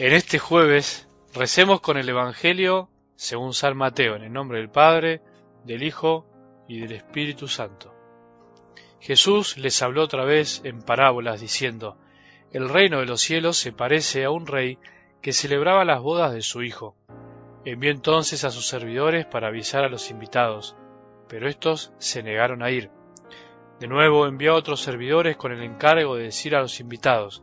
En este jueves recemos con el Evangelio según San Mateo, en el nombre del Padre, del Hijo y del Espíritu Santo. Jesús les habló otra vez en parábolas diciendo, El reino de los cielos se parece a un rey que celebraba las bodas de su hijo. Envió entonces a sus servidores para avisar a los invitados, pero estos se negaron a ir. De nuevo envió a otros servidores con el encargo de decir a los invitados,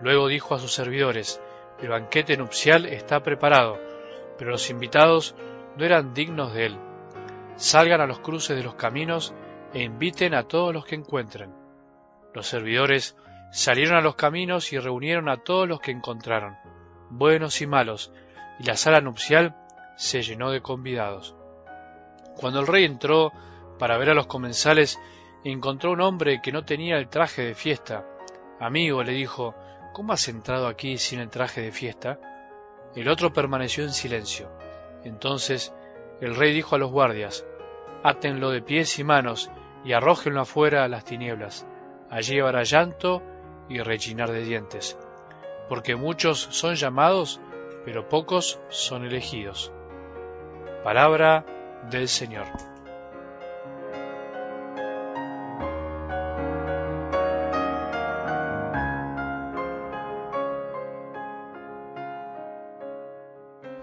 Luego dijo a sus servidores, el banquete nupcial está preparado, pero los invitados no eran dignos de él. Salgan a los cruces de los caminos e inviten a todos los que encuentren. Los servidores salieron a los caminos y reunieron a todos los que encontraron, buenos y malos, y la sala nupcial se llenó de convidados. Cuando el rey entró para ver a los comensales, encontró un hombre que no tenía el traje de fiesta. Amigo, le dijo, ¿Cómo has entrado aquí sin el traje de fiesta? El otro permaneció en silencio. Entonces el rey dijo a los guardias, Átenlo de pies y manos y arrójenlo afuera a las tinieblas. Allí habrá llanto y rechinar de dientes, porque muchos son llamados, pero pocos son elegidos. Palabra del Señor.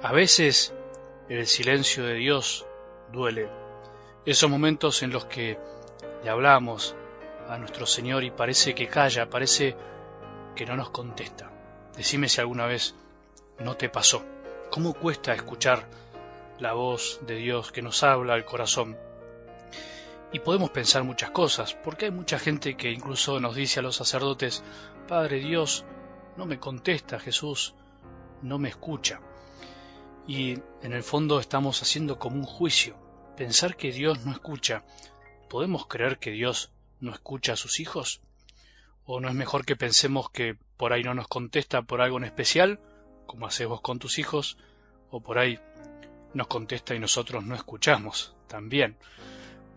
A veces el silencio de Dios duele. Esos momentos en los que le hablamos a nuestro Señor y parece que calla, parece que no nos contesta. Decime si alguna vez no te pasó. ¿Cómo cuesta escuchar la voz de Dios que nos habla al corazón? Y podemos pensar muchas cosas, porque hay mucha gente que incluso nos dice a los sacerdotes, Padre Dios, no me contesta Jesús, no me escucha. Y en el fondo estamos haciendo como un juicio. Pensar que Dios no escucha. ¿Podemos creer que Dios no escucha a sus hijos? ¿O no es mejor que pensemos que por ahí no nos contesta por algo en especial, como haces vos con tus hijos, o por ahí nos contesta y nosotros no escuchamos también?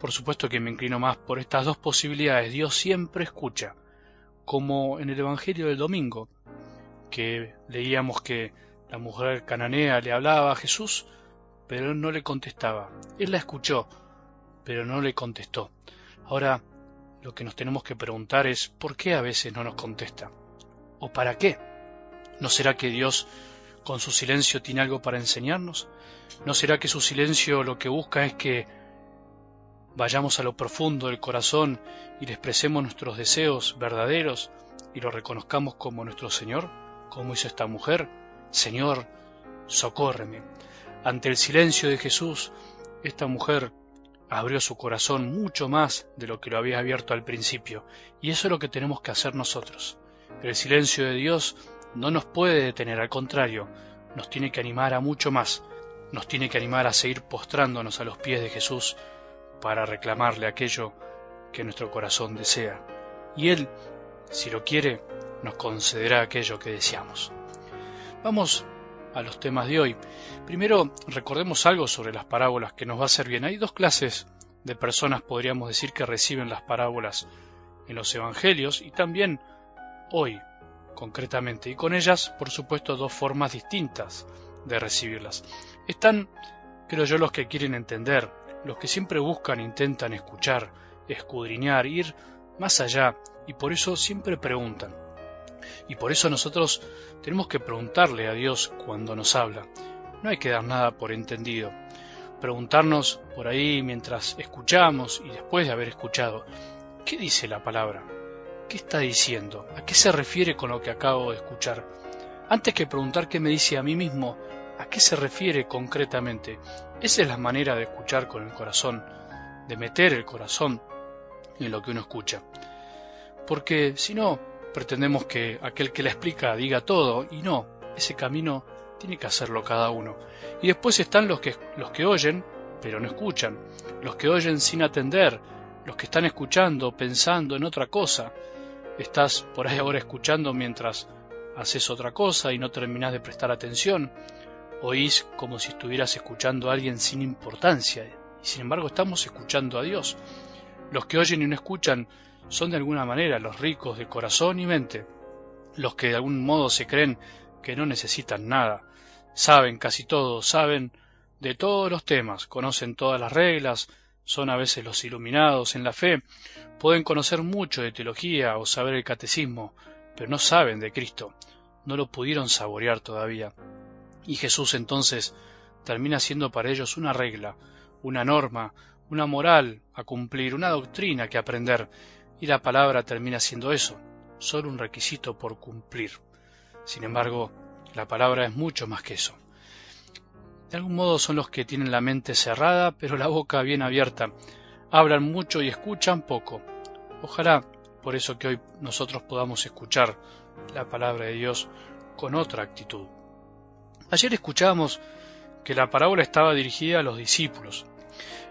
Por supuesto que me inclino más por estas dos posibilidades. Dios siempre escucha, como en el Evangelio del domingo, que leíamos que la mujer cananea le hablaba a Jesús, pero no le contestaba. Él la escuchó, pero no le contestó. Ahora, lo que nos tenemos que preguntar es ¿por qué a veces no nos contesta? ¿O para qué? ¿No será que Dios con su silencio tiene algo para enseñarnos? ¿No será que su silencio lo que busca es que vayamos a lo profundo del corazón y le expresemos nuestros deseos verdaderos y lo reconozcamos como nuestro Señor, como hizo esta mujer? Señor, socórreme. Ante el silencio de Jesús, esta mujer abrió su corazón mucho más de lo que lo había abierto al principio, y eso es lo que tenemos que hacer nosotros. el silencio de Dios no nos puede detener, al contrario, nos tiene que animar a mucho más, nos tiene que animar a seguir postrándonos a los pies de Jesús para reclamarle aquello que nuestro corazón desea. Y Él, si lo quiere, nos concederá aquello que deseamos. Vamos a los temas de hoy. Primero, recordemos algo sobre las parábolas que nos va a hacer bien. Hay dos clases de personas, podríamos decir, que reciben las parábolas en los evangelios y también hoy, concretamente. Y con ellas, por supuesto, dos formas distintas de recibirlas. Están, creo yo, los que quieren entender, los que siempre buscan, intentan escuchar, escudriñar, ir más allá y por eso siempre preguntan. Y por eso nosotros tenemos que preguntarle a Dios cuando nos habla. No hay que dar nada por entendido. Preguntarnos por ahí mientras escuchamos y después de haber escuchado, ¿qué dice la palabra? ¿Qué está diciendo? ¿A qué se refiere con lo que acabo de escuchar? Antes que preguntar qué me dice a mí mismo, ¿a qué se refiere concretamente? Esa es la manera de escuchar con el corazón, de meter el corazón en lo que uno escucha. Porque si no, pretendemos que aquel que la explica diga todo, y no, ese camino tiene que hacerlo cada uno. Y después están los que, los que oyen, pero no escuchan, los que oyen sin atender, los que están escuchando, pensando en otra cosa. Estás por ahí ahora escuchando mientras haces otra cosa y no terminas de prestar atención. Oís como si estuvieras escuchando a alguien sin importancia, y sin embargo estamos escuchando a Dios. Los que oyen y no escuchan son de alguna manera los ricos de corazón y mente, los que de algún modo se creen que no necesitan nada, saben casi todo, saben de todos los temas, conocen todas las reglas, son a veces los iluminados en la fe, pueden conocer mucho de teología o saber el catecismo, pero no saben de Cristo, no lo pudieron saborear todavía. Y Jesús entonces termina siendo para ellos una regla, una norma, una moral a cumplir, una doctrina que aprender, y la palabra termina siendo eso, solo un requisito por cumplir. Sin embargo, la palabra es mucho más que eso. De algún modo son los que tienen la mente cerrada, pero la boca bien abierta. Hablan mucho y escuchan poco. Ojalá por eso que hoy nosotros podamos escuchar la palabra de Dios con otra actitud. Ayer escuchábamos que la parábola estaba dirigida a los discípulos.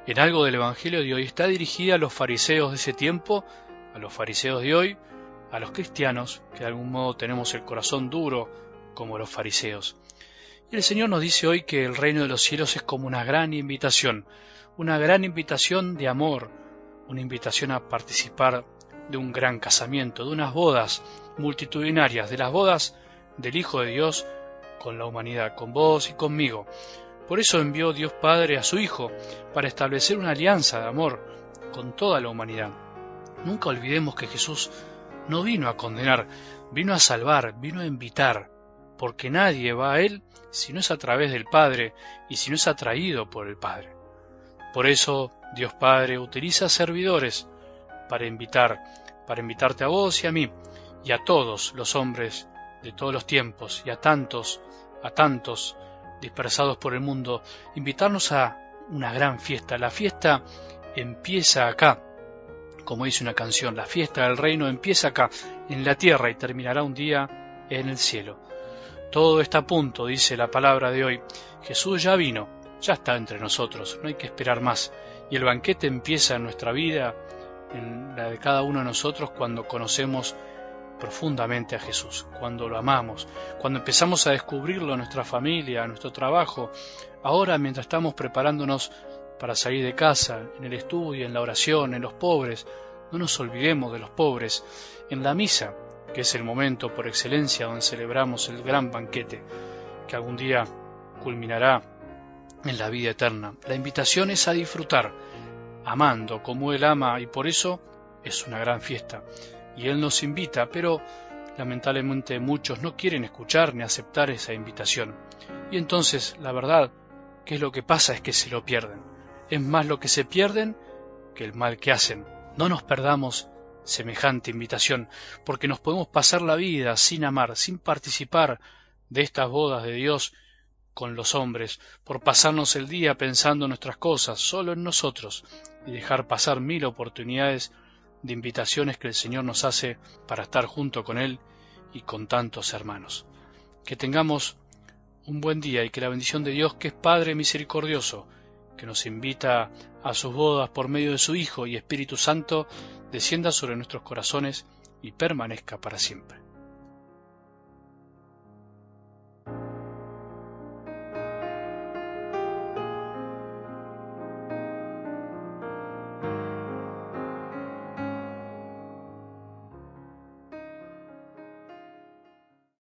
En algo del Evangelio de hoy está dirigida a los fariseos de ese tiempo, a los fariseos de hoy, a los cristianos, que de algún modo tenemos el corazón duro como los fariseos. Y el Señor nos dice hoy que el reino de los cielos es como una gran invitación, una gran invitación de amor, una invitación a participar de un gran casamiento, de unas bodas multitudinarias, de las bodas del Hijo de Dios con la humanidad, con vos y conmigo. Por eso envió Dios Padre a su Hijo, para establecer una alianza de amor con toda la humanidad. Nunca olvidemos que Jesús no vino a condenar, vino a salvar, vino a invitar, porque nadie va a Él si no es a través del Padre y si no es atraído por el Padre. Por eso Dios Padre utiliza servidores para invitar, para invitarte a vos y a mí, y a todos los hombres de todos los tiempos, y a tantos, a tantos dispersados por el mundo, invitarnos a una gran fiesta. La fiesta empieza acá, como dice una canción, la fiesta del reino empieza acá, en la tierra, y terminará un día en el cielo. Todo está a punto, dice la palabra de hoy. Jesús ya vino, ya está entre nosotros, no hay que esperar más. Y el banquete empieza en nuestra vida, en la de cada uno de nosotros, cuando conocemos profundamente a Jesús, cuando lo amamos, cuando empezamos a descubrirlo en nuestra familia, en nuestro trabajo, ahora mientras estamos preparándonos para salir de casa, en el estudio, en la oración, en los pobres, no nos olvidemos de los pobres, en la misa, que es el momento por excelencia donde celebramos el gran banquete, que algún día culminará en la vida eterna. La invitación es a disfrutar, amando como Él ama, y por eso es una gran fiesta y Él nos invita, pero lamentablemente muchos no quieren escuchar ni aceptar esa invitación. Y entonces, la verdad, ¿qué es lo que pasa? Es que se lo pierden. Es más lo que se pierden que el mal que hacen. No nos perdamos semejante invitación, porque nos podemos pasar la vida sin amar, sin participar de estas bodas de Dios con los hombres, por pasarnos el día pensando en nuestras cosas, solo en nosotros, y dejar pasar mil oportunidades de invitaciones que el Señor nos hace para estar junto con Él y con tantos hermanos. Que tengamos un buen día y que la bendición de Dios, que es Padre misericordioso, que nos invita a sus bodas por medio de su Hijo y Espíritu Santo, descienda sobre nuestros corazones y permanezca para siempre.